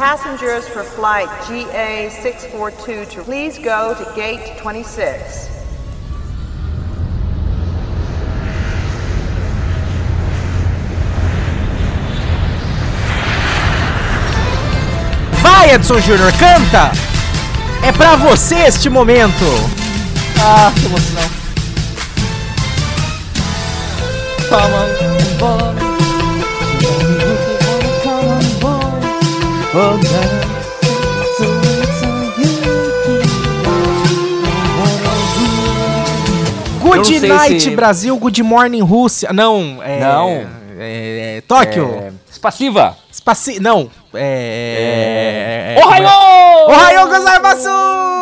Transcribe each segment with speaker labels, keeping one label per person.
Speaker 1: Passengers for flight GA642 to please go to gate 26.
Speaker 2: Vai, Edson Júnior, canta! É pra você este momento!
Speaker 3: Ah, que emoção. Come on, Now. So it's on you.
Speaker 2: Good night,
Speaker 3: se-
Speaker 2: Brasil, good morning, Rússia. Não, é.
Speaker 3: Não.
Speaker 2: É, é, Tóquio.
Speaker 3: É, Espaciva.
Speaker 2: Espaci... Não. É.
Speaker 3: Ohio!
Speaker 2: Ohio gozaimasu!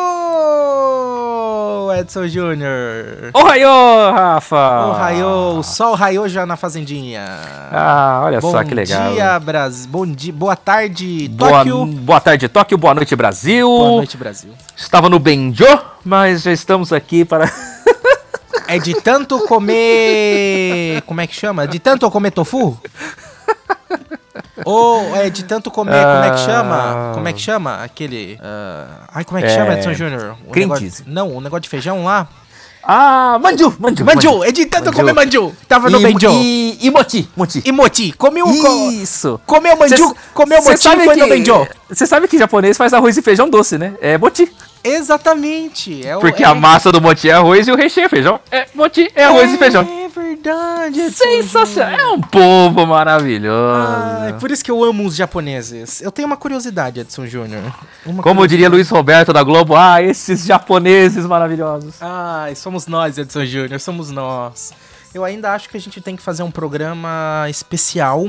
Speaker 2: Edson Júnior.
Speaker 3: Ohio, Rafa!
Speaker 2: Ohio, o sol raiou já na fazendinha.
Speaker 3: Ah, olha
Speaker 2: Bom
Speaker 3: só que legal.
Speaker 2: dia, Brasil. Bom dia, boa tarde,
Speaker 3: Boa,
Speaker 2: Tóquio.
Speaker 3: boa tarde, Tóquio. Boa noite, Brasil.
Speaker 2: Boa noite, Brasil.
Speaker 3: Estava no Benjo, mas já estamos aqui para.
Speaker 2: É de tanto comer. Como é que chama? De tanto comer tofu? Ou é de tanto comer. Como é que chama?
Speaker 3: Ah.
Speaker 2: Como é que chama? Aquele. ah, ai, como é que
Speaker 3: É,
Speaker 2: chama, Edson Júnior?
Speaker 3: Cheese.
Speaker 2: Não, o negócio de feijão lá.
Speaker 3: Ah, manju, manju.
Speaker 2: Manju! É de tanto
Speaker 3: Manju.
Speaker 2: comer manju! Tava no Benjo.
Speaker 3: E, e moti, moti.
Speaker 2: E moti. Comeu co-
Speaker 3: Isso.
Speaker 2: Comeu manju,
Speaker 3: Cê-
Speaker 2: comeu moti
Speaker 3: sabe
Speaker 2: e foi
Speaker 3: que-
Speaker 2: no Benjo.
Speaker 3: Você sabe que japonês faz arroz e feijão doce, né? É moti.
Speaker 2: Exatamente. É o-
Speaker 3: Porque
Speaker 2: é-
Speaker 3: a massa do moti é arroz e o recheio é feijão. É moti, é arroz e feijão.
Speaker 2: É verdade. Edson
Speaker 3: Sensacional. É um povo maravilhoso.
Speaker 2: Ai, por isso que eu amo os japoneses. Eu tenho uma curiosidade, Edson Júnior.
Speaker 3: Como
Speaker 2: curiosidade.
Speaker 3: diria Luiz Roberto da Globo, ah, esses japoneses maravilhosos.
Speaker 2: Ai, somos nós, Edson Júnior, somos nós. Eu ainda acho que a gente tem que fazer um programa especial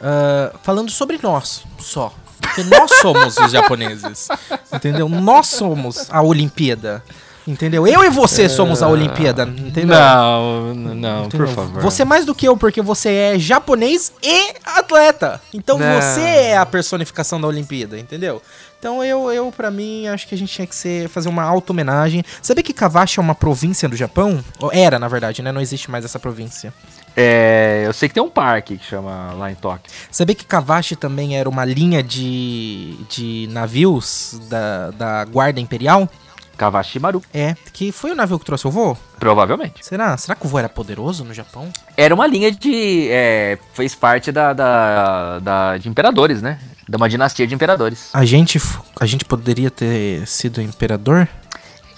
Speaker 2: ah, falando sobre nós, só. Porque nós somos os japoneses. Entendeu? Nós somos a Olimpíada. Entendeu? Eu e você somos a Olimpíada, entendeu?
Speaker 3: Não, não,
Speaker 2: Entendeu?
Speaker 3: por favor.
Speaker 2: Você mais do que eu, porque você é japonês e atleta. Então
Speaker 3: Não.
Speaker 2: você é a personificação da Olimpíada, entendeu? Então eu, eu para mim, acho que a gente tinha que ser, fazer uma auto-homenagem. Sabia que Kawashi é uma província do Japão? Ou Era, na verdade, né? Não existe mais essa província.
Speaker 3: É, eu sei que tem um parque que chama lá em Tóquio.
Speaker 2: Sabia que Kawashi também era uma linha de, de navios da, da Guarda Imperial?
Speaker 3: Kawashimaru,
Speaker 2: É, que foi o navio que trouxe o voo?
Speaker 3: provavelmente.
Speaker 2: Será? Será que o voo era poderoso no Japão?
Speaker 3: Era uma linha de. é, fez parte da, da, da- de imperadores, né? De uma dinastia de imperadores.
Speaker 2: A gente, a gente poderia ter sido imperador?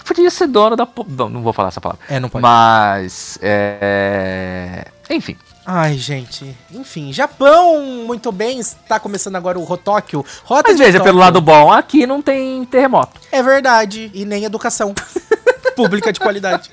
Speaker 3: Podia ser dono da. Não, não vou falar essa palavra.
Speaker 2: É, não pode.
Speaker 3: Mas. É... Enfim.
Speaker 2: Ai, gente. Enfim, Japão, muito bem. Está começando agora o Rotóquio. Rota
Speaker 3: Mas
Speaker 2: de
Speaker 3: veja, pelo lado bom, aqui não tem terremoto.
Speaker 2: É verdade. E nem educação pública de qualidade.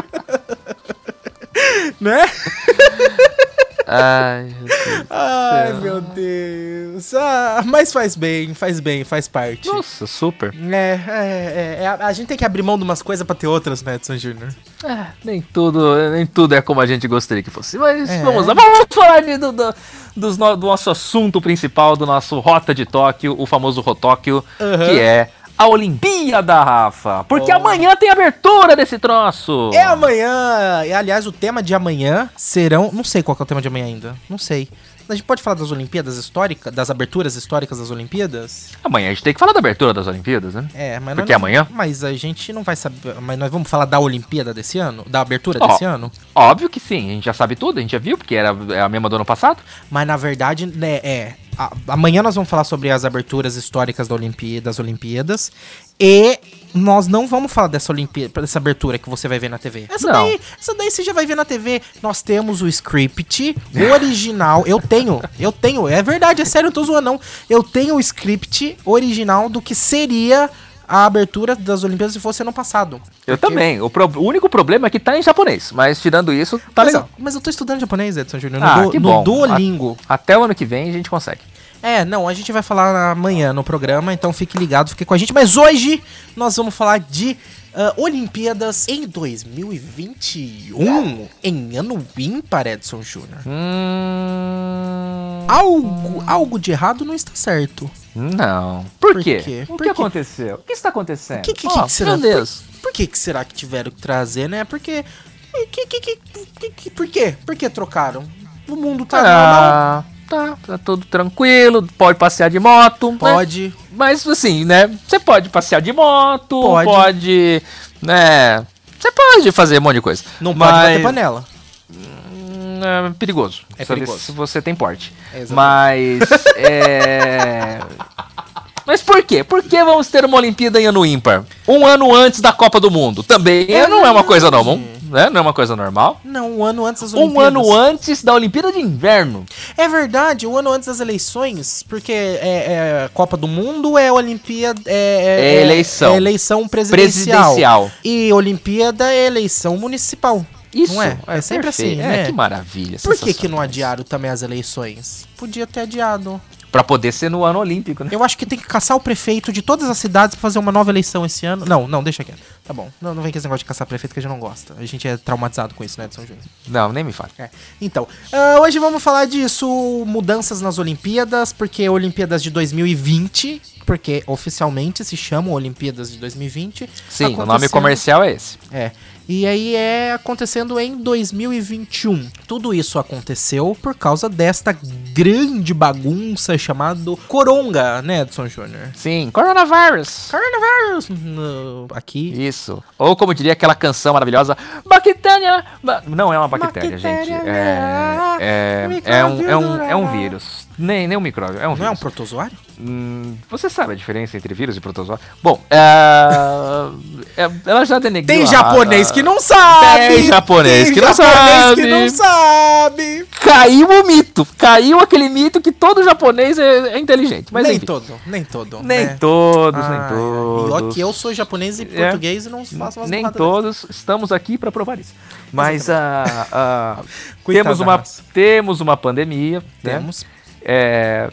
Speaker 2: né?
Speaker 3: Ai, Jesus.
Speaker 2: Ai, meu Deus. Ah, mas faz bem, faz bem, faz parte.
Speaker 3: Nossa, super.
Speaker 2: É, é, é, é, a, a gente tem que abrir mão de umas coisas pra ter outras, né, Edson Júnior?
Speaker 3: É, nem tudo, nem tudo é como a gente gostaria que fosse. Mas
Speaker 2: É.
Speaker 3: vamos lá, vamos falar de- do, do, do nosso assunto principal, do nosso Rota de Tóquio, o famoso Rotóquio,
Speaker 2: Aham.
Speaker 3: que é a Olimpíada, Rafa. Porque
Speaker 2: Oh.
Speaker 3: amanhã tem abertura desse troço.
Speaker 2: É amanhã. E, aliás, o tema de amanhã serão. Não sei qual é o tema de amanhã ainda. Não sei. A gente pode falar das Olimpíadas históricas, das aberturas históricas das Olimpíadas?
Speaker 3: Amanhã a gente tem que falar da abertura das Olimpíadas, né?
Speaker 2: É, mas
Speaker 3: Porque
Speaker 2: nós-
Speaker 3: amanhã?
Speaker 2: Mas a gente não vai saber. Mas nós vamos falar da Olimpíada desse ano? Da abertura
Speaker 3: Ó.
Speaker 2: desse ano?
Speaker 3: Óbvio que sim, a gente já sabe tudo, a gente já viu, porque era é a mesma do ano passado.
Speaker 2: Mas na verdade, né, é. a- amanhã nós vamos falar sobre as aberturas históricas da Olimpí- das Olimpíadas. E nós não vamos falar dessa Olimpíada, dessa abertura que você vai ver na TV. Essa
Speaker 3: Não.
Speaker 2: daí, essa daí você já vai ver na TV. Nós temos o script original. Eu tenho, eu tenho. É verdade, é sério, eu tô zoando não. Eu tenho o script original do que seria a abertura das Olimpíadas se fosse ano passado.
Speaker 3: Eu
Speaker 2: Porque-
Speaker 3: também. O, pro- o único problema é que tá em japonês, mas tirando isso, tá
Speaker 2: mas,
Speaker 3: legal.
Speaker 2: mas eu tô estudando japonês, Edson Júnior, no,
Speaker 3: Ah,
Speaker 2: Du-
Speaker 3: que
Speaker 2: no
Speaker 3: bom.
Speaker 2: Duolingo.
Speaker 3: Até o ano que vem a gente consegue.
Speaker 2: É, não, a gente vai falar amanhã no programa, então fique ligado, fique com a gente. Mas hoje nós vamos falar de ah, Olimpíadas em 2021, em ano ímpar, Edson Júnior.
Speaker 3: Hum...
Speaker 2: Algo, algo de errado não está certo.
Speaker 3: Não. Por,
Speaker 2: Por
Speaker 3: quê?
Speaker 2: quê?
Speaker 3: O
Speaker 2: Por
Speaker 3: que
Speaker 2: quê?
Speaker 3: aconteceu? O que está acontecendo?
Speaker 2: Que, que,
Speaker 3: Ó,
Speaker 2: que será?
Speaker 3: Meu Deus.
Speaker 2: Por, por que, que será que tiveram que trazer, né? Porque. Que, que, que, que, que- por quê? Por que trocaram? O mundo tá normal.
Speaker 3: Tá. tá tudo tranquilo, pode passear de moto. né?
Speaker 2: Pode.
Speaker 3: Mas assim, né? Você pode passear de moto,
Speaker 2: Pode.
Speaker 3: pode, né? Você pode fazer um monte de coisa.
Speaker 2: Não pode
Speaker 3: mas,
Speaker 2: bater panela.
Speaker 3: hum, É perigoso.
Speaker 2: É perigoso.
Speaker 3: Se você tem porte.
Speaker 2: Exatamente.
Speaker 3: Mas. é. Mas por quê? Por que vamos ter uma Olimpíada em ano ímpar? Um ano antes da Copa do Mundo. Também
Speaker 2: É
Speaker 3: não é uma coisa normal, né? Não é uma coisa normal.
Speaker 2: Não, um ano antes das
Speaker 3: Um
Speaker 2: Olimpíadas.
Speaker 3: ano antes da Olimpíada de Inverno.
Speaker 2: É verdade, um ano antes das eleições, porque é, é Copa do Mundo é Olimpíada. É,
Speaker 3: É eleição.
Speaker 2: É eleição presidencial.
Speaker 3: Presidencial.
Speaker 2: E Olimpíada é eleição municipal.
Speaker 3: Isso.
Speaker 2: Não é? É sempre
Speaker 3: perfeito.
Speaker 2: assim,
Speaker 3: É,
Speaker 2: né?
Speaker 3: que maravilha.
Speaker 2: Por que, que não adiaram também as eleições? Podia ter adiado.
Speaker 3: Pra poder ser no ano olímpico, né?
Speaker 2: Eu acho que tem que caçar o prefeito de todas as cidades pra fazer uma nova eleição esse ano. Não, não, deixa quieto. Tá bom. Não, não vem com esse negócio de caçar prefeito que a gente não gosta. A gente é traumatizado com isso, né, de São?
Speaker 3: Não, nem me fale.
Speaker 2: É. Então, ah, hoje vamos falar disso, mudanças nas Olimpíadas, porque Olimpíadas de 2020, porque oficialmente se chamam Olimpíadas de 2020.
Speaker 3: Sim, o nome comercial é esse.
Speaker 2: É. E aí é acontecendo em 2021. Tudo isso aconteceu por causa desta grande bagunça chamado Coronga, né, Edson Júnior?
Speaker 3: Sim. Coronavirus
Speaker 2: no- aqui.
Speaker 3: Isso. Ou como diria aquela canção maravilhosa, bactéria. ba- Não é uma bactéria, gente.
Speaker 2: né?
Speaker 3: É, é, é, um, é, um, é um vírus. Nem, nem um micróbio, é um
Speaker 2: Não é um
Speaker 3: vírus.
Speaker 2: protozoário?
Speaker 3: Hum, você sabe a diferença entre vírus e protozoário? Bom, é, é- ela já denegriu.
Speaker 2: Tem japonês
Speaker 3: a-
Speaker 2: que não sabe!
Speaker 3: Tem japonês
Speaker 2: Tem
Speaker 3: que não
Speaker 2: japonês
Speaker 3: sabe.
Speaker 2: que não sabe!
Speaker 3: Caiu o mito. Caiu aquele mito que todo japonês é, é inteligente. Mas
Speaker 2: nem
Speaker 3: enfim.
Speaker 2: todo, nem todo.
Speaker 3: Nem
Speaker 2: né?
Speaker 3: todos,
Speaker 2: Ai,
Speaker 3: nem todos.
Speaker 2: E ó que eu sou japonês e
Speaker 3: É.
Speaker 2: português e não faço umas
Speaker 3: Nem todos estamos aqui para provar isso. Mas a, a-
Speaker 2: Coitada
Speaker 3: temos,
Speaker 2: da
Speaker 3: uma,
Speaker 2: raça.
Speaker 3: temos uma pandemia. né? É,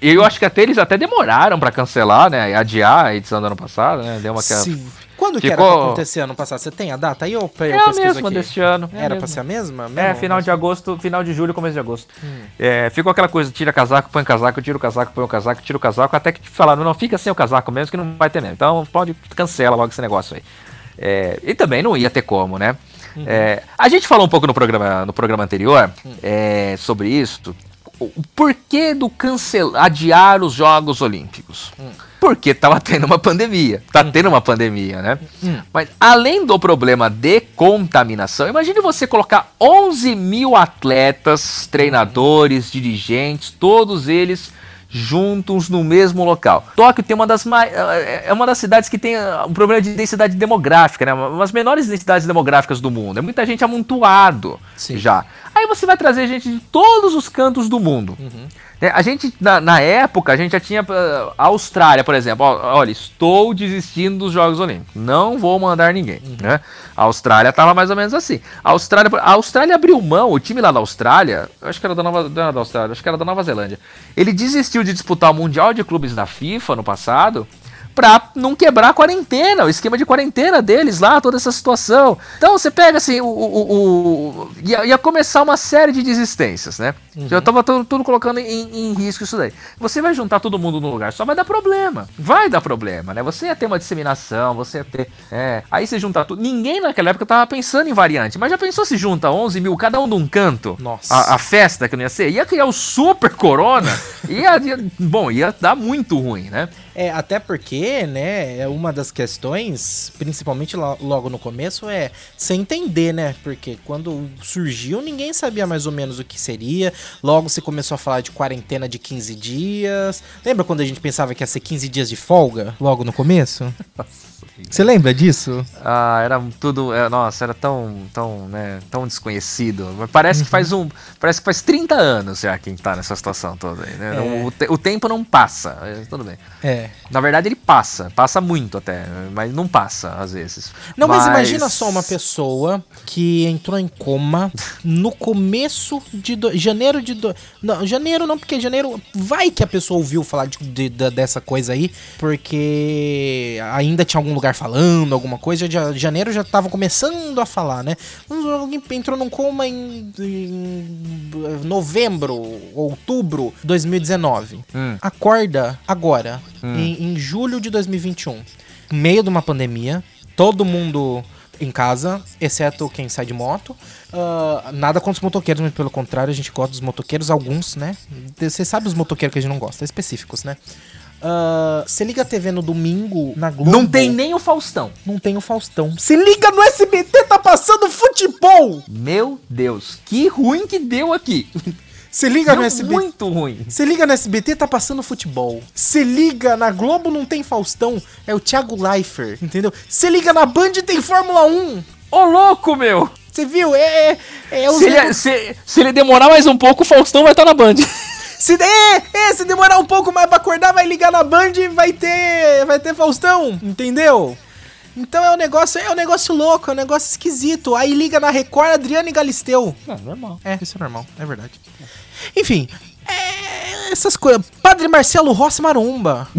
Speaker 3: eu acho que até eles até demoraram para cancelar, né? Adiar a edição do ano passado, né? Deu uma que-
Speaker 2: Sim. Quando que era
Speaker 3: Ficou-
Speaker 2: pra acontecer ano passado? Você tem a data aí ou eu
Speaker 3: É a mesma
Speaker 2: aqui?
Speaker 3: deste ano. é
Speaker 2: Era pra
Speaker 3: mesma.
Speaker 2: ser a mesma?
Speaker 3: É,
Speaker 2: mesmo?
Speaker 3: final de agosto, final de julho, começo de agosto.
Speaker 2: Hum.
Speaker 3: É, ficou aquela coisa, tira casaco, põe casaco, tira o casaco, põe o casaco, tira o casaco, até que falaram, não, fica sem o casaco mesmo, que não vai ter mesmo. Então pode, cancela logo esse negócio aí. É, e também não ia ter como, né?
Speaker 2: Uhum.
Speaker 3: É, a gente falou um pouco no programa, no programa anterior
Speaker 2: Hum.
Speaker 3: é, sobre isso. O porquê do cancelar, adiar os Jogos Olímpicos?
Speaker 2: Hum.
Speaker 3: Porque tava tendo uma pandemia. Tá tendo uma pandemia, né?
Speaker 2: Hum.
Speaker 3: Mas além do problema de contaminação, imagine você colocar 11 mil atletas, treinadores, dirigentes, todos eles juntos no mesmo local. Tóquio tem uma das mais, é uma das cidades que tem ah, um problema de densidade demográfica, né? Uma das menores densidades demográficas do mundo. É muita gente amontoado
Speaker 2: Sim.
Speaker 3: já. Aí você vai trazer gente de todos os cantos do mundo.
Speaker 2: Uhum.
Speaker 3: É, A gente, na, na época, a gente já tinha ah, a Austrália, por exemplo. Olha, estou desistindo dos Jogos Olímpicos. Não vou mandar ninguém. Né? A Austrália tava mais ou menos assim. A Austrália, a Austrália abriu mão, o time lá da Austrália, eu acho que era da Nova, da Austrália, acho que era da Nova Zelândia. Ele desistiu de disputar o Mundial de Clubes da FIFA no passado. Pra não quebrar a quarentena, o esquema de quarentena deles lá, toda essa situação. Então você pega assim, o, o- o- ia, ia começar uma série de desistências, né? Já tava tudo, tudo colocando em, em risco isso daí. Você vai juntar todo mundo num lugar só, vai dar problema. Vai dar problema, né? Você ia ter uma disseminação, você ia ter. É, aí você junta tudo. Ninguém naquela época tava pensando em variante, mas já pensou se junta 11 mil, cada um num canto?
Speaker 2: Nossa.
Speaker 3: A, a festa que não ia ser? Ia criar o super corona. ia, ia- bom, ia dar muito ruim, né?
Speaker 2: É, até porque, né, é uma das questões, principalmente lo- logo no começo, é você entender, né? Porque quando surgiu, ninguém sabia mais ou menos o que seria. Logo se começou a falar de quarentena de 15 dias. Lembra quando a gente pensava que ia ser 15 dias de folga, logo no começo? Você lembra disso?
Speaker 3: Ah, era tudo. é, nossa, era tão, tão, né, tão desconhecido. Mas Parece que faz um. Parece que faz 30 anos já quem tá nessa situação toda aí, né?
Speaker 2: É.
Speaker 3: O, te- o tempo não passa. tudo bem.
Speaker 2: É.
Speaker 3: Na verdade, ele passa, passa muito até, mas não passa às vezes.
Speaker 2: Não, mas, imagina só uma pessoa que entrou em coma no começo de do- janeiro de do- não, janeiro não, porque janeiro vai que a pessoa ouviu falar de, de- da- dessa coisa aí, porque ainda tinha algum lugar falando alguma coisa, já, janeiro já tava começando a falar, né? Alguém entrou num coma em, em novembro, outubro de 2019.
Speaker 3: Hum.
Speaker 2: Acorda agora, em, em julho de 2021, no meio de uma pandemia, todo mundo. Em casa, exceto quem sai de moto. Uh, nada contra os motoqueiros, mas pelo contrário, a gente gosta dos motoqueiros, alguns, né? Você sabe os motoqueiros que a gente não gosta, específicos, né? Uh, você liga a TV no domingo na Globo.
Speaker 3: Não tem nem o Faustão.
Speaker 2: Não tem o Faustão. Se liga no SBT, tá passando futebol!
Speaker 3: Meu Deus, que ruim que deu aqui.
Speaker 2: Se liga no SBT.
Speaker 3: Muito ruim.
Speaker 2: Se liga no SBT, tá passando futebol. Se liga na Globo, não tem Faustão. É o Thiago Leifert, entendeu? Se liga na Band, tem Fórmula 1.
Speaker 3: Ô, louco, meu!
Speaker 2: Você viu? É. é,
Speaker 3: é se, ele, se, se, ele, demorar mais um pouco, o Faustão vai estar tá na Band.
Speaker 2: Se, é, é, se demorar um pouco mais pra acordar, vai ligar na Band e vai ter. Vai ter Faustão, entendeu? Então é um negócio, é um negócio louco, é um negócio esquisito. Aí liga na Record Adriano e Galisteu.
Speaker 3: É normal.
Speaker 2: É, isso é normal, é verdade. Enfim, é, essas coisas. Padre Marcelo Rossi Maromba.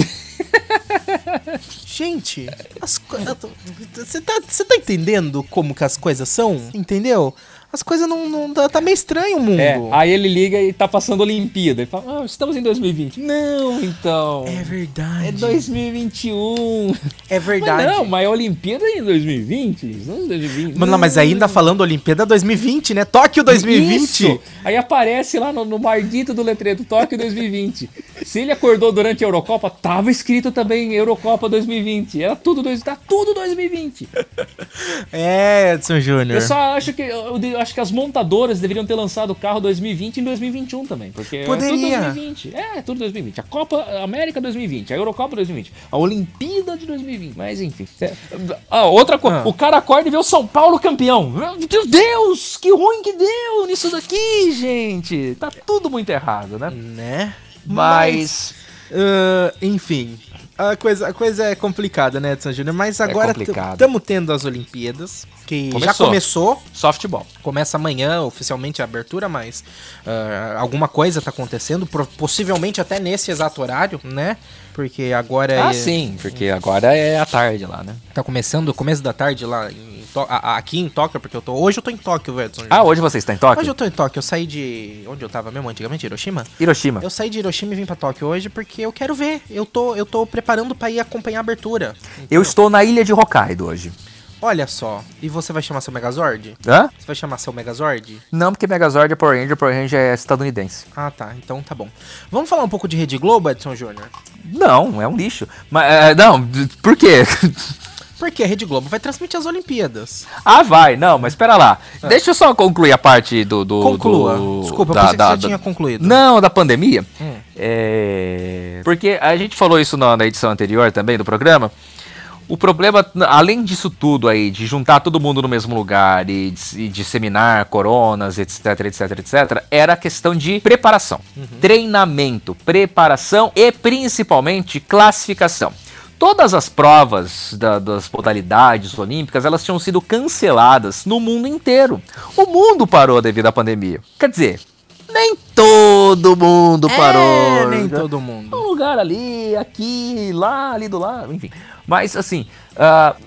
Speaker 2: Gente, você tá, tá entendendo como que as coisas são? Entendeu? As coisas não, não. Tá, tá meio estranho o mundo.
Speaker 3: É, aí ele liga e tá passando Olimpíada. Ele fala, ah, estamos em 2020. Não, então.
Speaker 2: É verdade.
Speaker 3: É 2021.
Speaker 2: É verdade.
Speaker 3: Mas não, mas a Olimpíada é em 2020. Não em 2020.
Speaker 2: Mano, não, mas ainda falando Olimpíada 2020, né? Tóquio 2020. Isso.
Speaker 3: Aí aparece lá no, no mardito do letreiro, Tóquio 2020. Se ele acordou durante a Eurocopa, tava escrito também Eurocopa 2020. Era tudo, dois, tá tudo 2020.
Speaker 2: É, Edson Júnior.
Speaker 3: Eu só acho que eu, eu acho que as montadoras deveriam ter lançado o carro 2020 em 2021 também, porque
Speaker 2: Poderia. é
Speaker 3: tudo 2020. É, tudo 2020. A Copa América Deus, a Eurocopa 2020, a Olimpíada de 2020. Mas enfim. É, ah, outra coisa, ah. o cara acorda e vê o São Paulo campeão. Meu Deus, que ruim que deu nisso daqui, gente. Tá tudo muito errado, né?
Speaker 2: Né?
Speaker 3: Mas. Mas
Speaker 2: uh, enfim, a coisa, a coisa é complicada, né, Edson Júnior? Mas é agora estamos tendo as Olimpíadas, que começou. já começou.
Speaker 3: Softball.
Speaker 2: Começa amanhã, oficialmente, a abertura, mas uh, alguma coisa está acontecendo, possivelmente até nesse exato horário, né? Porque agora
Speaker 3: ah, é... sim, porque agora é a tarde lá, né?
Speaker 2: Tá começando, começo da tarde lá em aqui em Tóquio, porque eu tô. Hoje eu tô em Tóquio, Edson.
Speaker 3: Ah, hoje você está em Tóquio?
Speaker 2: Hoje eu tô em Tóquio. Eu saí de. Onde eu tava mesmo antigamente? Hiroshima?
Speaker 3: Hiroshima.
Speaker 2: Eu saí de Hiroshima e vim pra Tóquio hoje porque eu quero ver. Eu tô, eu tô preparando pra ir acompanhar a abertura.
Speaker 3: Então... Eu estou na ilha de Hokkaido hoje.
Speaker 2: Olha só, e você vai chamar seu Megazord?
Speaker 3: Hã?
Speaker 2: Você vai chamar seu Megazord?
Speaker 3: Não, porque Megazord é Power Ranger, Power Ranger é estadunidense.
Speaker 2: Ah, tá. Então tá bom. Vamos falar um pouco de Rede Globo, Edson Júnior?
Speaker 3: Não, é um lixo. Mas, é, não, por quê?
Speaker 2: Porque a Rede Globo vai transmitir as Olimpíadas.
Speaker 3: Ah, vai. Não, mas espera lá. Ah. Deixa eu só concluir a parte do... do
Speaker 2: Conclua.
Speaker 3: Do,
Speaker 2: Desculpa, da, eu pensei da, que você da, tinha concluído.
Speaker 3: Não, da pandemia. Hum. É... Porque a gente falou isso na, na edição anterior também do programa. O problema, além disso tudo aí, de juntar todo mundo no mesmo lugar e, e disseminar coronas, etc, etc, etc, era a questão de preparação. Uhum. Treinamento, preparação e principalmente classificação. Todas as provas da, das modalidades olímpicas elas tinham sido canceladas no mundo inteiro. O mundo parou devido à pandemia. Quer dizer, nem todo mundo é, parou.
Speaker 2: Nem todo mundo.
Speaker 3: Um lugar ali, aqui, lá, ali do lado, enfim. Mas assim, uh,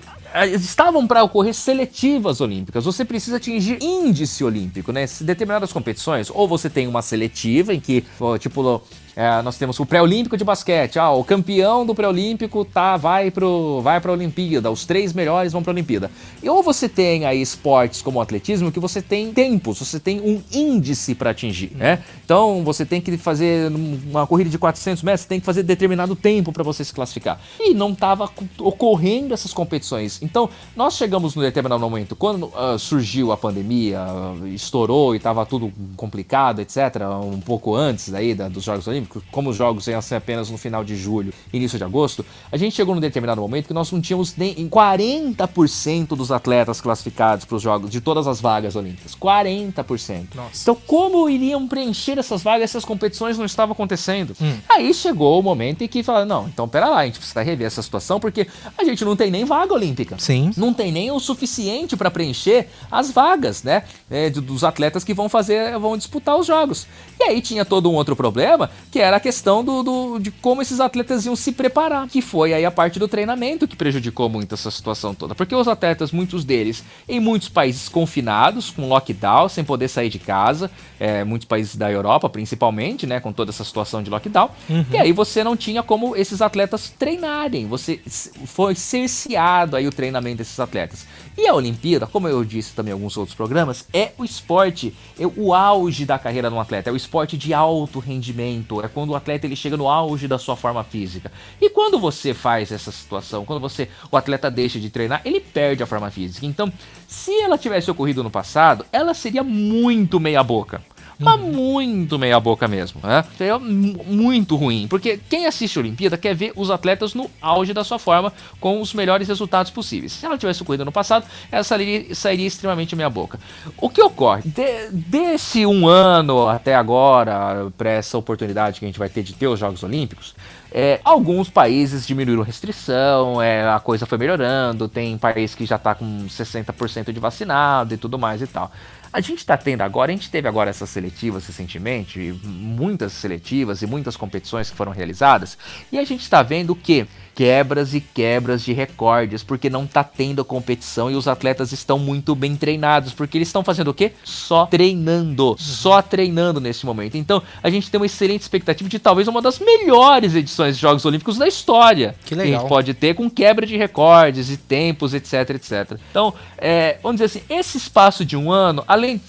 Speaker 3: estavam para ocorrer seletivas olímpicas. Você precisa atingir índice olímpico, né? Determinadas competições, ou você tem uma seletiva em que, tipo, é, nós temos o pré-olímpico de basquete. Ah, o campeão do pré-olímpico tá, vai pro, vai pra Olimpíada. Os três melhores vão pra Olimpíada. E ou você tem aí esportes como o atletismo que você tem tempos, você tem um índice para atingir, né? Então você tem que fazer uma corrida de 400 metros, você tem que fazer determinado tempo para você se classificar. E não tava ocorrendo essas competições. Então nós chegamos no determinado momento, quando uh, surgiu a pandemia, uh, estourou e tava tudo complicado, etc. Um pouco antes aí da, dos Jogos Olímpicos Olímpicos, como os jogos iam ser apenas no final de julho, início de agosto, a gente chegou num determinado momento que nós não tínhamos nem 40% dos atletas classificados para os jogos, de todas as vagas olímpicas. 40%. Nossa. Então, como iriam preencher essas vagas se as competições não estavam acontecendo? Hum. Aí chegou o momento em que falaram: não, então pera lá, a gente precisa rever essa situação porque a gente não tem nem vaga olímpica.
Speaker 2: Sim.
Speaker 3: Não tem nem o suficiente para preencher as vagas, né? É, dos atletas que vão fazer, vão disputar os jogos. E aí tinha todo um outro problema que era a questão do, do, de como esses atletas iam se preparar, que foi aí a parte do treinamento que prejudicou muito essa situação toda, porque os atletas, muitos deles, em muitos países confinados, com lockdown, sem poder sair de casa, é, muitos países da Europa, principalmente, né, com toda essa situação de lockdown, uhum. e aí você não tinha como esses atletas treinarem, você foi cerceado aí o treinamento desses atletas. E a Olimpíada, como eu disse também em alguns outros programas, é o esporte, é o auge da carreira de um atleta, é o esporte de alto rendimento, é quando o atleta ele chega no auge da sua forma física. E quando você faz essa situação, quando você o atleta deixa de treinar, ele perde a forma física. Então, se ela tivesse ocorrido no passado, ela seria muito meia boca. Mas muito meia boca mesmo, né? Seria muito ruim, porque quem assiste a Olimpíada quer ver os atletas no auge da sua forma, com os melhores resultados possíveis. Se ela tivesse ocorrido no passado, ela sairia, sairia extremamente meia boca. O que ocorre? De, desse um ano até agora, para essa oportunidade que a gente vai ter de ter os Jogos Olímpicos, é, alguns países diminuíram restrição, é, a coisa foi melhorando, tem país que já está com 60% de vacinado e tudo mais e tal. A gente está tendo agora, a gente teve agora essas seletivas recentemente, muitas seletivas e muitas competições que foram realizadas, e a gente está vendo que quebras e quebras de recordes, porque não tá tendo competição e os atletas estão muito bem treinados, porque eles estão fazendo o quê? Só treinando, só treinando nesse momento. Então, a gente tem uma excelente expectativa de talvez uma das melhores edições de Jogos Olímpicos da história.
Speaker 2: Que legal. Que
Speaker 3: a gente pode ter com quebra de recordes e tempos, etc, etc. Então, é, vamos dizer assim, esse espaço de um ano, além de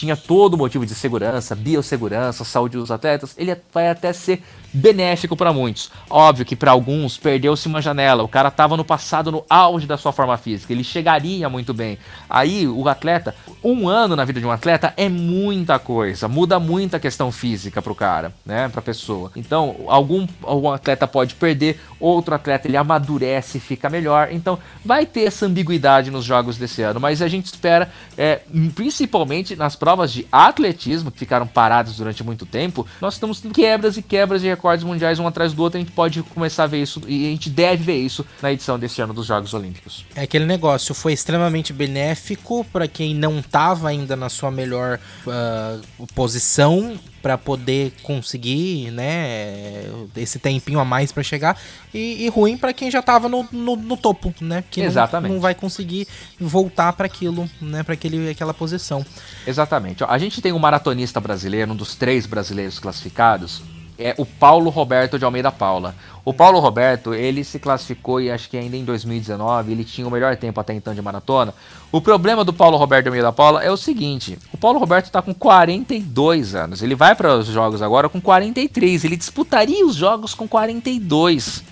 Speaker 3: tinha todo o motivo de segurança, biossegurança, saúde dos atletas, ele vai até ser benéfico para muitos. Óbvio que para alguns perdeu-se uma janela. O cara estava no passado no auge da sua forma física, ele chegaria muito bem. Aí o atleta, um ano na vida de um atleta é muita coisa, muda muita questão física pro cara, né, pra pessoa. Então, algum, algum atleta pode perder, outro atleta ele amadurece e fica melhor. Então, vai ter essa ambiguidade nos jogos desse ano, mas a gente espera, é, principalmente nas provas de atletismo que ficaram paradas durante muito tempo, nós estamos tendo quebras e quebras de recordes mundiais um atrás do outro, a gente pode começar a ver isso e a gente deve ver isso na edição desse ano dos Jogos Olímpicos.
Speaker 2: É aquele negócio, foi extremamente benéfico para quem não estava ainda na sua melhor uh, posição para poder conseguir, né, esse tempinho a mais para chegar e, e ruim para quem já tava no, no, no topo, né, que
Speaker 3: Exatamente.
Speaker 2: Não, não vai conseguir voltar para aquilo, né, para aquele aquela posição.
Speaker 3: Exatamente. A gente tem um maratonista brasileiro, um dos três brasileiros classificados, é o Paulo Roberto de Almeida Paula. O Paulo Roberto, ele se classificou e acho que ainda em 2019 ele tinha o melhor tempo até então de maratona. O problema do Paulo Roberto de Almeida Paula é o seguinte: o Paulo Roberto está com 42 anos. Ele vai para os jogos agora com 43. Ele disputaria os jogos com 42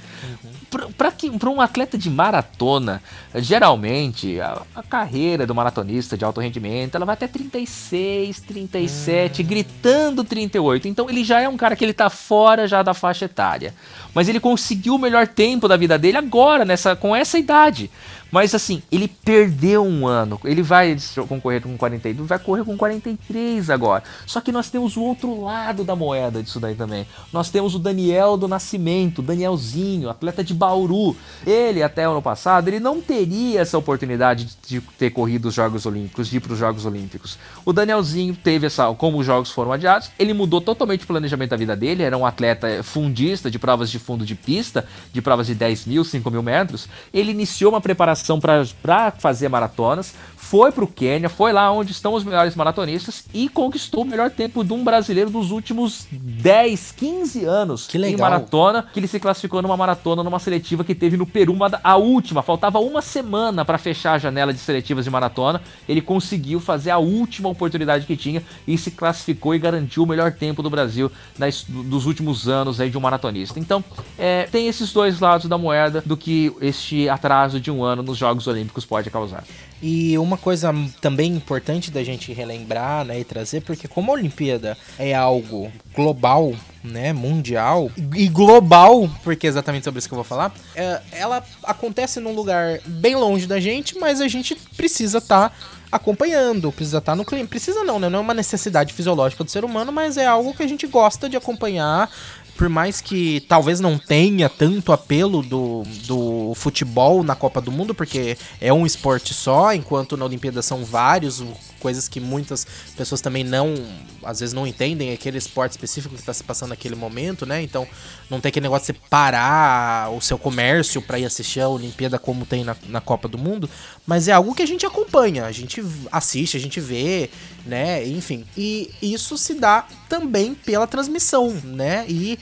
Speaker 3: para um atleta de maratona, geralmente a, a, carreira do maratonista de alto rendimento ela vai até 36, 37, hum. gritando 38. Então ele já é um cara que ele tá fora já da faixa etária. Mas ele conseguiu o melhor tempo da vida dele agora, nessa, com essa idade. Mas assim, ele perdeu um ano. Ele vai concorrer com 42, vai correr com 43 agora. Só que nós temos o outro lado da moeda disso daí também. Nós temos o Daniel do Nascimento, Danielzinho, atleta de Bauru. Ele, até ano passado, ele não teria essa oportunidade de ter corrido os Jogos Olímpicos, de ir para os Jogos Olímpicos. O Danielzinho teve essa. Como os Jogos foram adiados, ele mudou totalmente o planejamento da vida dele. Era um atleta fundista de provas de fundo de pista, de provas de 10 mil, 5 mil metros. Ele iniciou uma preparação para fazer maratonas, foi para o Quênia, foi lá onde estão os melhores maratonistas e conquistou o melhor tempo de um brasileiro dos últimos 10, 15 anos
Speaker 2: que legal.
Speaker 3: em maratona, que ele se classificou numa maratona, numa seletiva que teve no Peru, uma, a última, faltava uma semana para fechar a janela de seletivas de maratona, ele conseguiu fazer a última oportunidade que tinha e se classificou e garantiu o melhor tempo do Brasil nas, dos últimos anos aí de um maratonista. Então, é, tem esses dois lados da moeda do que este atraso de um ano nos Jogos Olímpicos pode causar.
Speaker 2: E uma coisa também importante da gente relembrar né, e trazer, porque como a Olimpíada é algo global, né, mundial, e global, porque é exatamente sobre isso que eu vou falar, é, ela acontece num lugar bem longe da gente, mas a gente precisa estar tá acompanhando, precisa estar tá no clima. Precisa não, né? Não é uma necessidade fisiológica do ser humano, mas é algo que a gente gosta de acompanhar, por mais que talvez não tenha tanto apelo do, do futebol na Copa do Mundo, porque é um esporte só, enquanto na Olimpíada são vários coisas que muitas pessoas também não, às vezes não entendem aquele esporte específico que está se passando naquele momento, né? Então não tem aquele negócio de você parar o seu comércio para ir assistir a Olimpíada como tem na, na Copa do Mundo, mas é algo que a gente acompanha, a gente assiste, a gente vê, né? Enfim, e isso se dá também pela transmissão, né? E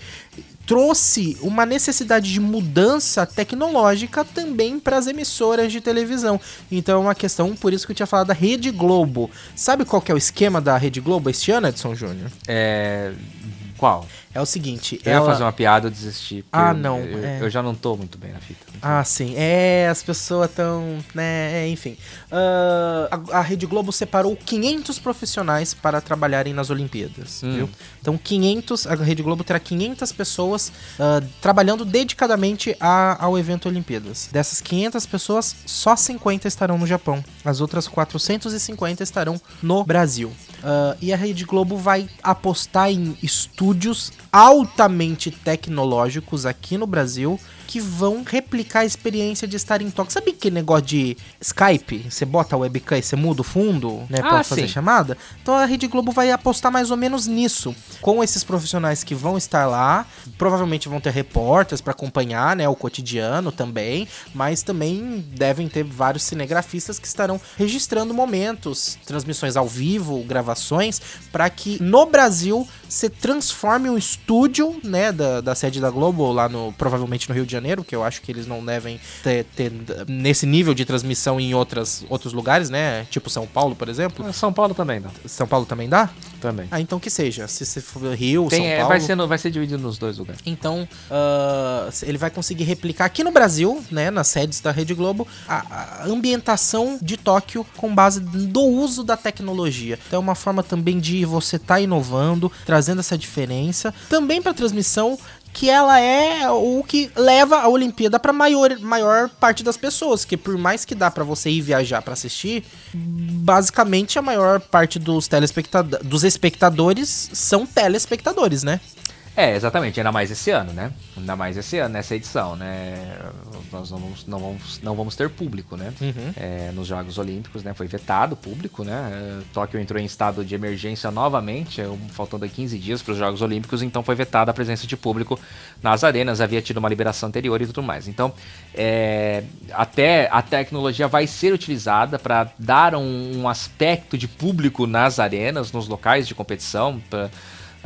Speaker 2: trouxe uma necessidade de mudança tecnológica também para as emissoras de televisão. Então é uma questão, por isso que eu tinha falado da Rede Globo. Sabe qual que é o esquema da Rede Globo este ano, Edson Júnior?
Speaker 3: É. Qual?
Speaker 2: É o seguinte.
Speaker 3: Eu ela... ia fazer uma piada, eu desisti.
Speaker 2: Ah, não.
Speaker 3: Eu,
Speaker 2: é...
Speaker 3: eu, já não tô muito bem na fita.
Speaker 2: Ah, sim. É, as pessoas estão. Né, é, enfim. Uh, a, a, Rede Globo separou 500 profissionais para trabalharem nas Olimpíadas, hum. viu? Então, 500. A Rede Globo terá 500 pessoas uh, trabalhando dedicadamente a, ao evento Olimpíadas. Dessas 500 pessoas, só 50 estarão no Japão. As outras 450 estarão no Brasil. Uh, e a Rede Globo vai apostar em estúdios altamente tecnológicos aqui no Brasil que vão replicar a experiência de estar em toque. Sabe aquele negócio de Skype? Você bota a webcam e você muda o fundo, né, ah, pra fazer sim. chamada? Então a Rede Globo vai apostar mais ou menos nisso. Com esses profissionais que vão estar lá, provavelmente vão ter repórteres para acompanhar, né, o cotidiano também, mas também devem ter vários cinegrafistas que estarão registrando momentos, transmissões ao vivo, gravações, para que no Brasil se transforme um estúdio, né, da, da sede da Globo lá no provavelmente no Rio de Janeiro, que eu acho que eles não devem ter, ter nesse nível de transmissão em outras, outros lugares, né? Tipo São Paulo, por exemplo.
Speaker 3: É, São Paulo também dá.
Speaker 2: São Paulo também dá?
Speaker 3: Também.
Speaker 2: Ah, então que seja. Se, se for Rio, Tem, São
Speaker 3: é,
Speaker 2: Paulo.
Speaker 3: Vai ser, vai ser dividido nos dois lugares.
Speaker 2: Então, uh, ele vai conseguir replicar aqui no Brasil, né? Nas sedes da Rede Globo, a, a ambientação de Tóquio com base do uso da tecnologia. Então é uma forma também de você estar tá inovando, trazendo essa diferença. Também para transmissão que ela é o que leva a Olimpíada para maior, maior parte das pessoas, que por mais que dá para você ir viajar para assistir, basicamente a maior parte dos telespectadores, dos espectadores são telespectadores, né?
Speaker 3: É, exatamente, ainda mais esse ano, né? Ainda mais esse ano, nessa edição, né? Nós não vamos, não vamos, não vamos ter público, né? Uhum. É, nos Jogos Olímpicos, né? Foi vetado o público, né? Tóquio entrou em estado de emergência novamente, faltando 15 dias para os Jogos Olímpicos, então foi vetada a presença de público nas arenas, havia tido uma liberação anterior e tudo mais. Então, é, até a tecnologia vai ser utilizada para dar um, um aspecto de público nas arenas, nos locais de competição, pra,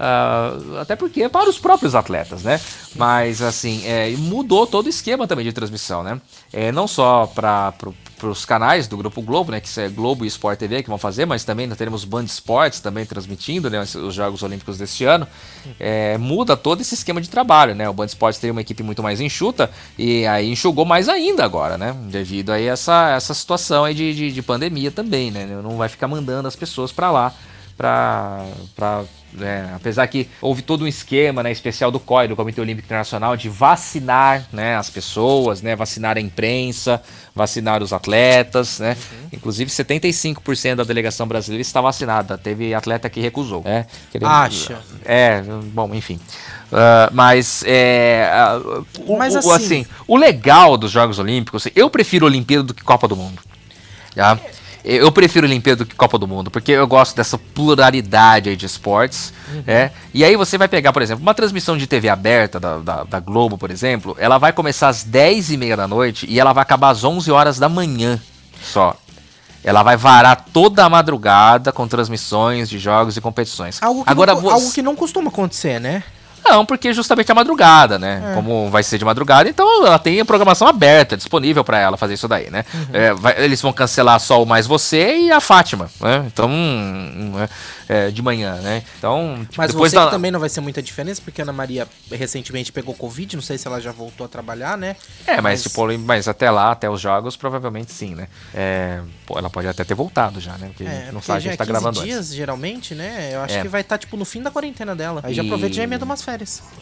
Speaker 3: Uh, até porque é para os próprios atletas, né? Mas assim, é, mudou todo o esquema também de transmissão, né? É, não só para os canais do Grupo Globo, né? Que é Globo e Sport TV que vão fazer, mas também nós teremos Band Esportes também transmitindo né, os Jogos Olímpicos deste ano. É, muda todo esse esquema de trabalho, né? O Band Esportes tem uma equipe muito mais enxuta e aí enxugou mais ainda agora, né? Devido aí essa, essa situação aí de, de, de pandemia também, né? Não vai ficar mandando as pessoas para lá para é, apesar que houve todo um esquema, né, especial do COI, do Comitê Olímpico Internacional, de vacinar, né, as pessoas, né, vacinar a imprensa, vacinar os atletas, né, uhum. inclusive 75% da delegação brasileira está vacinada, teve atleta que recusou, né,
Speaker 2: querendo, Acha?
Speaker 3: É, bom, enfim. Uh, mas é, uh, o, mas assim... O, assim, o legal dos Jogos Olímpicos, eu prefiro Olimpíada do que Copa do Mundo. Tá? Eu prefiro Olimpíada do que Copa do Mundo, porque eu gosto dessa pluralidade de esportes. Uhum. É? E aí você vai pegar, por exemplo, uma transmissão de TV aberta da, da, da Globo, por exemplo, ela vai começar às 10h30 da noite e ela vai acabar às 11 horas da manhã só. Ela vai varar toda a madrugada com transmissões de jogos e competições.
Speaker 2: Algo que, Agora, não, você... algo que não costuma acontecer, né?
Speaker 3: Não, porque justamente é madrugada, né? É. Como vai ser de madrugada, então ela tem a programação aberta, disponível para ela fazer isso daí, né? Uhum. É, vai, eles vão cancelar só o Mais Você e a Fátima, né? Então, hum, é, de manhã, né? Então,
Speaker 2: tipo, Mas depois você da... também não vai ser muita diferença, porque a Ana Maria recentemente pegou Covid, não sei se ela já voltou a trabalhar, né?
Speaker 3: É, mas, mas... tipo, mas até lá, até os jogos, provavelmente sim, né? É, ela pode até ter voltado já, né? Porque
Speaker 2: é, não sabe, a gente tá gravando dias, antes. geralmente, né? Eu acho é. que vai estar, tá, tipo, no fim da quarentena dela. Aí e... já aproveita e já emenda umas férias.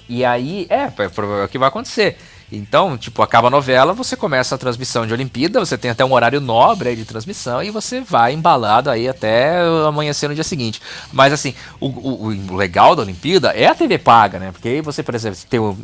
Speaker 3: E aí, é, é, é o que vai acontecer. Então, tipo, acaba a novela, você começa a transmissão de Olimpíada, você tem até um horário nobre de transmissão e você vai embalado aí até amanhecer no dia seguinte. Mas assim, o, o, o legal da Olimpíada é a TV paga, né? Porque aí você, por exemplo, tem o,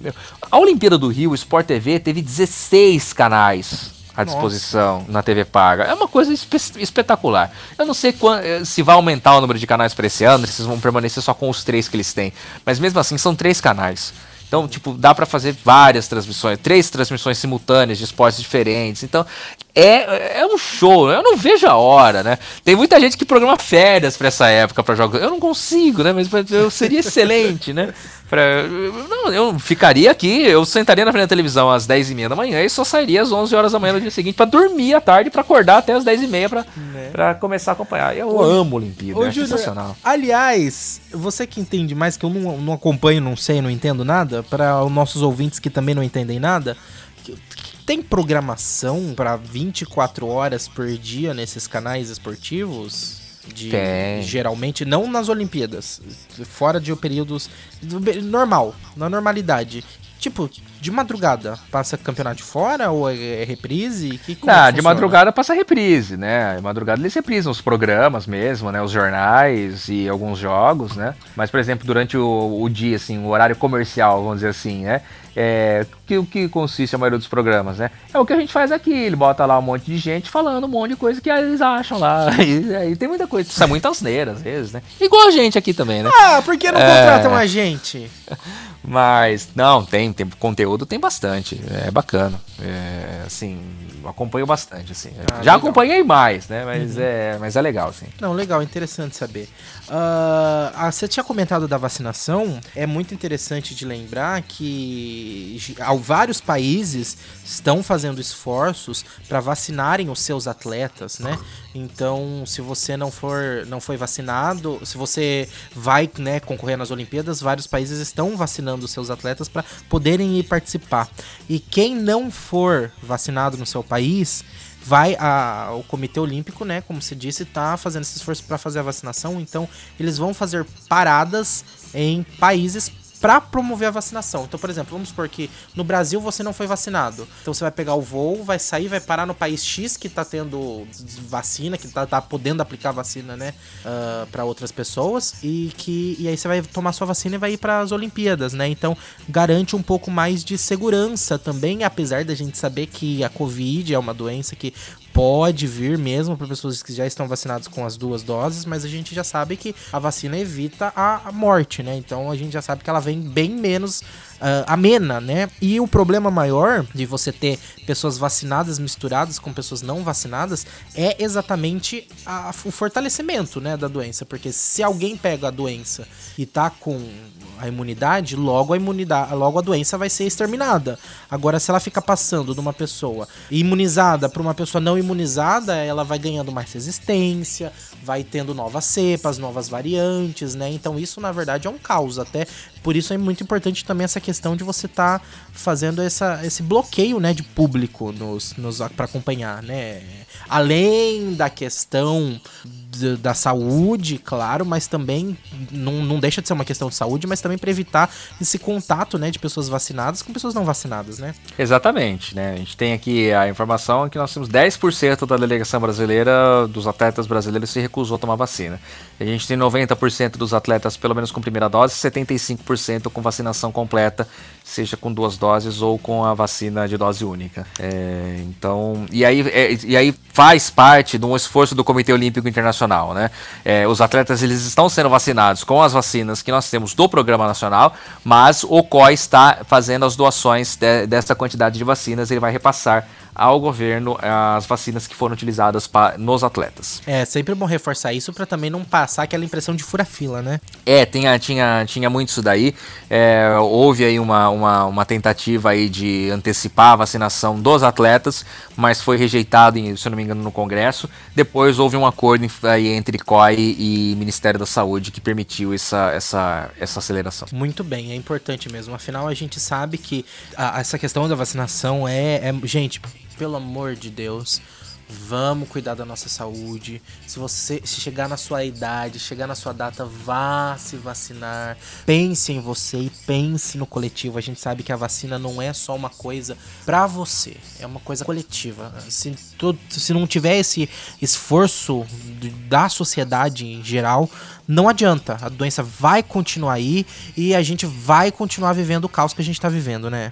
Speaker 3: a Olimpíada do Rio, o Sport TV, teve 16 canais à disposição na TV paga. É uma coisa espe espetacular. Eu não sei eh, se vai aumentar o número de canais para esse ano, se vão permanecer só com os três que eles têm. Mas mesmo assim, são três canais. Então, tipo, dá para fazer várias transmissões, três transmissões simultâneas de esportes diferentes. Então, é, é um show. Eu não vejo a hora, né? Tem muita gente que programa férias para essa época para jogos. Eu não consigo, né? Mas eu seria excelente, né? Pra, não, eu ficaria aqui, eu sentaria na frente da televisão às 10h30 da manhã e só sairia às 11 horas da manhã no dia seguinte para dormir à tarde para acordar até às 10h30 para né? Pra começar a acompanhar. Eu amo Olimpíada, é sensacional.
Speaker 2: Aliás, você que entende mais, que eu não, não acompanho, não sei, não entendo nada, para os nossos ouvintes que também não entendem nada, tem programação para 24 horas por dia nesses canais esportivos? De,
Speaker 3: Tem.
Speaker 2: Geralmente, não nas Olimpíadas, fora de períodos normal, na normalidade. Tipo, de madrugada passa campeonato de fora ou é, é reprise?
Speaker 3: Que, Não, de madrugada passa reprise, né? De madrugada eles reprisam os programas mesmo, né? Os jornais e alguns jogos, né? Mas, por exemplo, durante o, o dia, assim, o horário comercial, vamos dizer assim, né? É, que o que consiste a maioria dos programas, né? É o que a gente faz aqui, ele bota lá um monte de gente falando um monte de coisa que eles acham lá. E aí tem muita coisa, isso é muita asneira às vezes, né? Igual a gente aqui também, né?
Speaker 2: Ah, por que não é... contratam a gente?
Speaker 3: Mas, não, tem, tem conteúdo, tem bastante. É bacana. É, assim, acompanho bastante, assim. Ah, Já legal. acompanhei mais, né? Mas, uhum. é, mas é legal, assim.
Speaker 2: Não, legal, interessante saber. Uh, você tinha comentado da vacinação. É muito interessante de lembrar que vários países estão fazendo esforços para vacinarem os seus atletas, né? Então, se você não for não foi vacinado, se você vai né, concorrer nas Olimpíadas, vários países estão vacinando os seus atletas para poderem ir participar. E quem não for vacinado no seu país, vai a, o Comitê Olímpico, né, como se disse, tá fazendo esse esforço para fazer a vacinação, então eles vão fazer paradas em países para promover a vacinação. Então, por exemplo, vamos supor que no Brasil você não foi vacinado. Então você vai pegar o voo, vai sair, vai parar no país X que tá tendo vacina, que tá, tá podendo aplicar vacina, né, uh, ah, para outras pessoas e que e aí você vai tomar sua vacina e vai ir para as Olimpíadas, né? Então garante um pouco mais de segurança também, apesar da gente saber que a Covid é uma doença que pode vir mesmo para pessoas que já estão vacinadas com as duas doses, mas a gente já sabe que a vacina evita a morte, né? Então a gente já sabe que ela vem bem menos uh, amena, né? E o problema maior de você ter pessoas vacinadas misturadas com pessoas não vacinadas é exatamente a, o fortalecimento, né, da doença, porque se alguém pega a doença e tá com a imunidade, logo a imunidade, logo a doença vai ser exterminada. Agora, se ela fica passando de uma pessoa imunizada para uma pessoa não imunizada, ela vai ganhando mais resistência, vai tendo novas cepas, novas variantes, né? Então isso na verdade é um caos. Até por isso é muito importante também essa questão de você estar tá fazendo essa, esse bloqueio, né, de público nos, nos para acompanhar, né? Além da questão da saúde, claro, mas também não, não deixa de ser uma questão de saúde, mas também para evitar esse contato, né, de pessoas vacinadas com pessoas não vacinadas, né?
Speaker 3: Exatamente, né? A gente tem aqui a informação que nós temos 10% da delegação brasileira dos atletas brasileiros se recusou a tomar vacina. A gente tem 90% dos atletas pelo menos com primeira dose, 75% com vacinação completa, seja com duas doses ou com a vacina de dose única. É, então, e aí, é, e aí faz parte de um esforço do Comitê Olímpico Internacional, né? É, os atletas eles estão sendo vacinados com as vacinas que nós temos do Programa Nacional, mas o COI está fazendo as doações de, dessa quantidade de vacinas, ele vai repassar ao governo as vacinas que foram utilizadas pra, nos atletas.
Speaker 2: É, sempre bom reforçar isso para também não passar aquela impressão de fura-fila, né?
Speaker 3: É, tinha, tinha, tinha muito isso daí. É, houve aí uma, uma, uma, tentativa aí de antecipar a vacinação dos atletas, mas foi rejeitado, em, se eu não me engano, no Congresso. Depois houve um acordo aí entre COI e Ministério da Saúde que permitiu essa, essa, essa aceleração.
Speaker 2: Muito bem, é importante mesmo. Afinal, a gente sabe que a, essa questão da vacinação é, é gente, pelo amor de Deus, vamos cuidar da nossa saúde. Se você se chegar na sua idade, chegar na sua data, vá se vacinar. Pense em você e pense no coletivo. A gente sabe que a vacina não é só uma coisa para você, é uma coisa coletiva. Se, se não tiver esse esforço da sociedade em geral, não adianta. A doença vai continuar aí e a gente vai continuar vivendo o caos que a gente tá vivendo, né?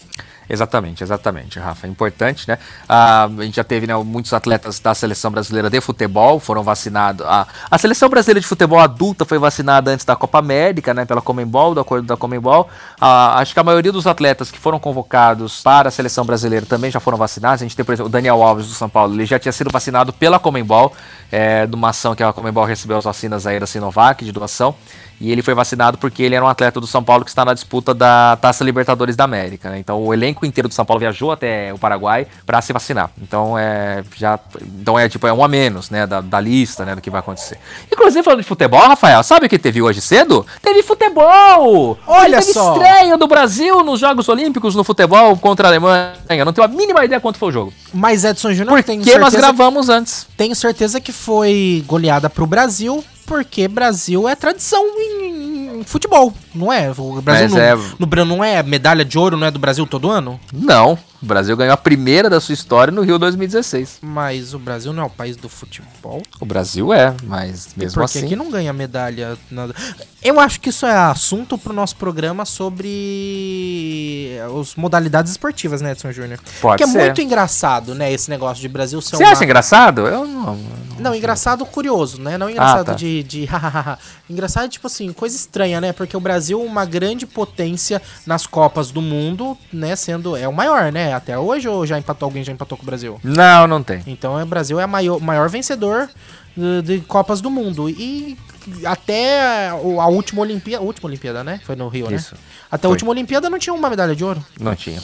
Speaker 3: Exatamente, exatamente, Rafa. É importante, né? Ah, a gente já teve né, muitos atletas da seleção brasileira de futebol foram vacinados. A, a seleção brasileira de futebol adulta foi vacinada antes da Copa América, né? Pela Comembol, do acordo da Comembol. Ah, acho que a maioria dos atletas que foram convocados para a seleção brasileira também já foram vacinados. A gente tem, por exemplo, o Daniel Alves do São Paulo, ele já tinha sido vacinado pela Comembol, é, de uma ação que a Comembol recebeu as vacinas aí da Sinovac de doação. E ele foi vacinado porque ele era um atleta do São Paulo que está na disputa da Taça Libertadores da América. Né? Então o elenco inteiro do São Paulo viajou até o Paraguai para se vacinar. Então é já, então é tipo é um a menos, né, da, da lista, né, do que vai acontecer. Inclusive falando de futebol, Rafael, sabe o que teve hoje cedo? Teve futebol.
Speaker 2: Olha
Speaker 3: teve
Speaker 2: só.
Speaker 3: estreia do Brasil nos Jogos Olímpicos no futebol contra a Alemanha. Não tenho a mínima ideia quanto foi o jogo.
Speaker 2: Mas Edson Júnior
Speaker 3: Porque
Speaker 2: tem
Speaker 3: nós
Speaker 2: certeza,
Speaker 3: gravamos antes.
Speaker 2: tenho certeza que foi goleada pro Brasil, porque Brasil é tradição em, em futebol, não é? O Brasil
Speaker 3: Mas
Speaker 2: não,
Speaker 3: é-
Speaker 2: no não é medalha de ouro, não é do Brasil todo ano?
Speaker 3: Não, o Brasil ganhou a primeira da sua história no Rio 2016.
Speaker 2: Mas o Brasil não é o país do futebol.
Speaker 3: O Brasil é, mas mesmo
Speaker 2: porque
Speaker 3: assim.
Speaker 2: aqui não ganha medalha. Nada. Eu acho que isso é assunto pro nosso programa sobre as modalidades esportivas, né, Edson Júnior?
Speaker 3: Pode
Speaker 2: que é
Speaker 3: ser.
Speaker 2: muito engraçado, né, esse negócio de Brasil ser
Speaker 3: Você
Speaker 2: uma...
Speaker 3: acha engraçado? Eu não.
Speaker 2: Não, engraçado curioso, né? Não engraçado
Speaker 3: tá.
Speaker 2: de, de engraçado, tipo assim, coisa estranha, né? Porque o Brasil é uma grande potência nas Copas do Mundo, né? Sendo. É o maior, né? Até hoje ou já empatou alguém já empatou com o Brasil?
Speaker 3: Não, não tem.
Speaker 2: Então o Brasil é o maior, maior vencedor uh, de Copas do Mundo. E até a última Olimpíada. A última Olimpíada, né? Foi no Rio,
Speaker 3: Isso.
Speaker 2: né? Até
Speaker 3: Foi.
Speaker 2: a última Olimpíada não tinha uma medalha de ouro.
Speaker 3: Não tinha.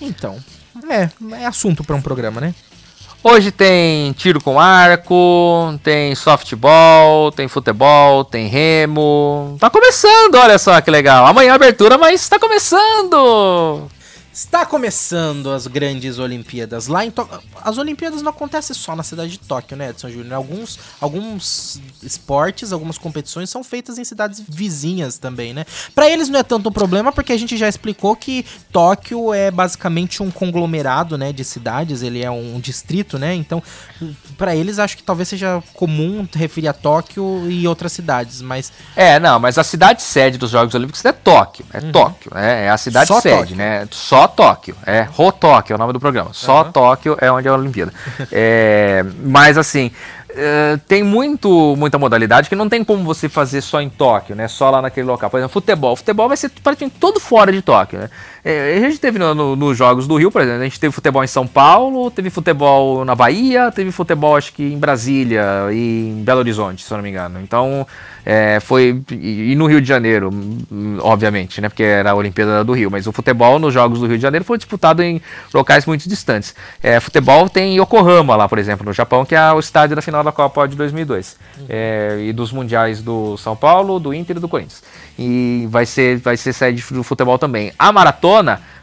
Speaker 2: Então. É, é assunto pra um programa, né?
Speaker 3: Hoje tem tiro com arco, tem softball, tem futebol, tem remo. Tá começando, olha só que legal. Amanhã é abertura, mas tá começando.
Speaker 2: Está começando as grandes Olimpíadas. Lá em Tóquio. As Olimpíadas não acontecem só na cidade de Tóquio, né, Edson Júnior? Alguns, alguns esportes, algumas competições são feitas em cidades vizinhas também, né? Pra eles não é tanto um problema, porque a gente já explicou que Tóquio é basicamente um conglomerado, né, de cidades. Ele é um distrito, né? Então, pra eles acho que talvez seja comum referir a Tóquio e outras cidades, mas
Speaker 3: É, não, mas a cidade sede dos Jogos Olímpicos é Tóquio. É Tóquio, né? É a cidade
Speaker 2: Uhum. Só
Speaker 3: sede,
Speaker 2: Tóquio.
Speaker 3: né? Só Tóquio. É Rotóquio é o nome do programa. Só Tóquio é onde é a Olimpíada. É, mas assim. é, tem muito, muita modalidade que não tem como você fazer só em Tóquio, né? Só lá naquele local. Por exemplo, futebol. Futebol vai ser praticamente todo fora de Tóquio, né? É, a gente teve no- no- nos Jogos do Rio, por exemplo, a gente teve futebol em São Paulo, teve futebol na Bahia, teve futebol acho que em Brasília e em Belo Horizonte, se eu não me engano. Então, é, foi. E, e no Rio de Janeiro, hum, obviamente, né? Porque era a Olimpíada do Rio. Mas o futebol nos Jogos do Rio de Janeiro foi disputado em locais muito distantes. É, futebol tem Yokohama lá, por exemplo, no Japão, que é o estádio da final da Copa de 2002. É, e dos mundiais do São Paulo, do Inter e do Corinthians. E vai ser, vai ser sede do futebol também. A maratona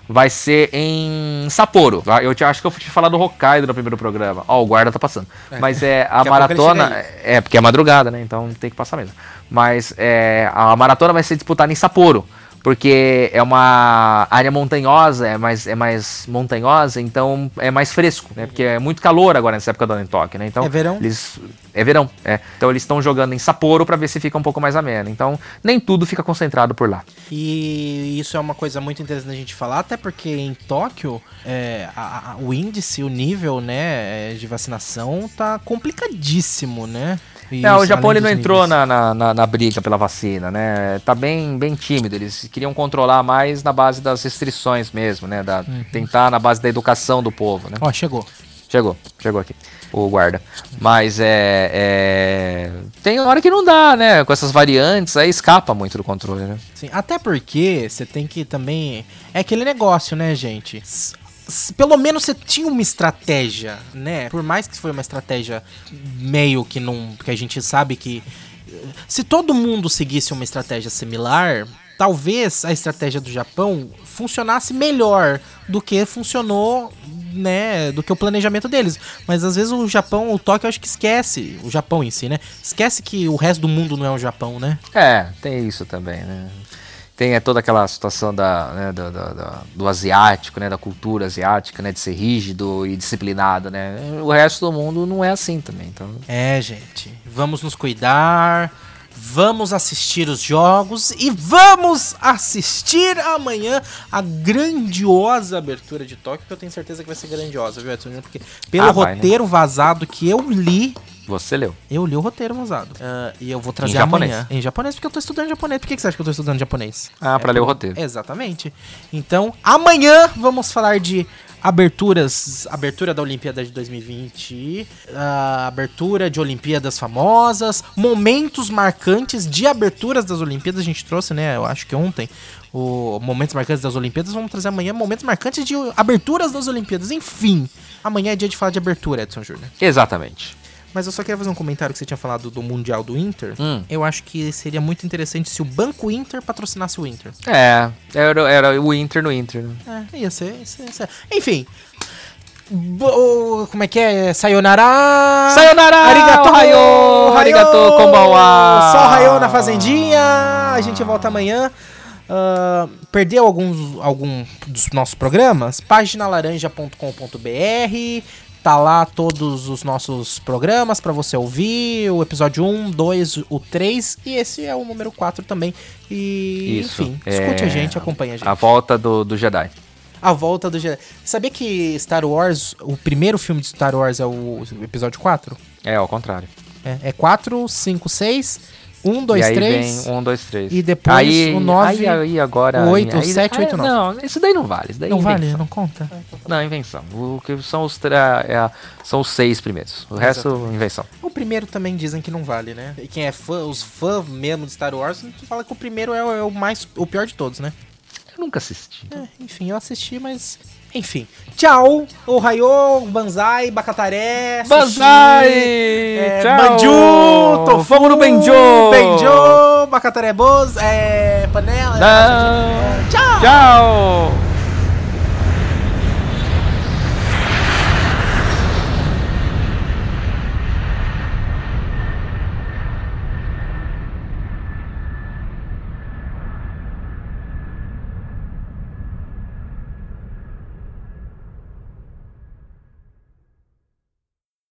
Speaker 3: vai ser em Sapporo. tá? Eu te, acho que eu tinha falado do Hokkaido no primeiro programa. Ó, o guarda tá passando. Mas é a maratona.
Speaker 2: chega
Speaker 3: É, porque é madrugada, né? Então tem que passar mesmo. Mas é, a maratona vai ser disputada em Sapporo. Porque é uma área montanhosa, é mais, é mais montanhosa, então é mais fresco, né? Porque é muito calor agora nessa época do ano em Tóquio, né? Então,
Speaker 2: É verão?
Speaker 3: Eles, é verão, é. Então eles estão jogando em Sapporo para ver se fica um pouco mais ameno. Então nem tudo fica concentrado por lá.
Speaker 2: E isso é uma coisa muito interessante a gente falar, até porque em Tóquio é, a- a- o índice, o nível né, é, de vacinação tá complicadíssimo, né? E
Speaker 3: Não, o
Speaker 2: isso,
Speaker 3: Japão ele não entrou na, na- na briga pela vacina, né? Tá bem, bem tímido. Eles queriam controlar mais na base das restrições mesmo, né? Da,
Speaker 2: Uhum.
Speaker 3: Tentar na base da educação do povo, né?
Speaker 2: Ó, chegou.
Speaker 3: Chegou, chegou aqui. O guarda. Mas é, é. Tem hora que não dá, né? Com essas variantes, aí escapa muito do controle, né?
Speaker 2: Sim, até porque você tem que também. É aquele negócio, né, gente? Pelo menos você tinha uma estratégia, né? Por mais que foi uma estratégia meio que não. que a gente sabe que. eh, Se todo mundo seguisse uma estratégia similar, talvez a estratégia do Japão funcionasse melhor do que funcionou, né? Do que o planejamento deles. Mas às vezes o Japão, o Tóquio, acho que esquece. O Japão em si, né? Esquece que o resto do mundo não é o Japão, né?
Speaker 3: É, tem isso também, né? Tem é, toda aquela situação da, né, do, do- do- asiático, né? Da cultura asiática, né? De ser rígido e disciplinado, né? O resto do mundo não é assim também, então...
Speaker 2: É, gente. Vamos nos cuidar. Vamos assistir os jogos e vamos assistir amanhã a grandiosa abertura de Tóquio, que eu tenho certeza que vai ser grandiosa, viu, Edson? Porque pelo
Speaker 3: Ah, vai, né?
Speaker 2: roteiro vazado que eu li,
Speaker 3: Você leu.
Speaker 2: eu li o roteiro vazado. Ah, e eu vou trazer
Speaker 3: japonês.
Speaker 2: amanhã. Em japonês, porque eu tô estudando japonês. Por que que você acha que eu tô estudando japonês?
Speaker 3: Ah, pra ler o roteiro.
Speaker 2: Exatamente. Então, amanhã vamos falar de aberturas, abertura da Olimpíada de 2020, a abertura de Olimpíadas famosas, momentos marcantes de aberturas das Olimpíadas, a gente trouxe, né, eu acho que ontem, o momentos marcantes das Olimpíadas, vamos trazer amanhã momentos marcantes de aberturas das Olimpíadas, enfim. Amanhã é dia de falar de abertura, Edson Júnior.
Speaker 3: Exatamente.
Speaker 2: Mas eu só queria fazer um comentário que você tinha falado do Mundial do Inter.
Speaker 3: Hum.
Speaker 2: Eu acho que seria muito interessante se o Banco Inter patrocinasse o Inter.
Speaker 3: É, era, era o Inter no Inter.
Speaker 2: É, ia ser, ia ser, ia ser. Enfim. Bo- como é que é? Sayonara!
Speaker 3: Sayonara!
Speaker 2: Arigato!
Speaker 3: Ohayo! Arigato, konbanwa!
Speaker 2: Só Rayo na fazendinha! A gente volta amanhã. Ah, perdeu alguns algum dos nossos programas? Paginalaranja.com.br Tá lá todos os nossos programas pra você ouvir. O episódio 1, 2, o 3 e esse é o número 4 também. E,
Speaker 3: Isso.
Speaker 2: enfim, escute
Speaker 3: é,
Speaker 2: a gente, acompanha a gente.
Speaker 3: A volta do, do Jedi.
Speaker 2: A volta do Jedi. Sabia que Star Wars, o primeiro filme de Star Wars é o episódio 4?
Speaker 3: É, ao contrário.
Speaker 2: É, é 4, 5, 6, 1, 2,
Speaker 3: e aí
Speaker 2: 3.
Speaker 3: vem um, dois, três.
Speaker 2: e depois
Speaker 3: aí,
Speaker 2: o nove,
Speaker 3: aí, aí agora,
Speaker 2: o oito, o
Speaker 3: aí-
Speaker 2: sete, o oito, o nove.
Speaker 3: Não, isso daí não vale. Isso daí
Speaker 2: Não
Speaker 3: é
Speaker 2: vale, não conta.
Speaker 3: Não, invenção. O que são os, tra- é são os seis primeiros. O resto, invenção.
Speaker 2: O primeiro também dizem que não vale, né? E quem é fã, os fãs mesmo de Star Wars, fala que o primeiro é, o- é o mais, o pior de todos, né?
Speaker 3: Eu nunca assisti.
Speaker 2: É, enfim, eu assisti, mas. Enfim. Tchau! Ohayô, Banzai, Bacataré. sushi,
Speaker 3: Banzai!
Speaker 2: É,
Speaker 3: Tchau!
Speaker 2: Banju, tofu,
Speaker 3: Vamos no Benjo!
Speaker 2: Benjo, Bacataré Boz, é, panela.
Speaker 3: Não.
Speaker 2: Tchau!
Speaker 3: Tchau!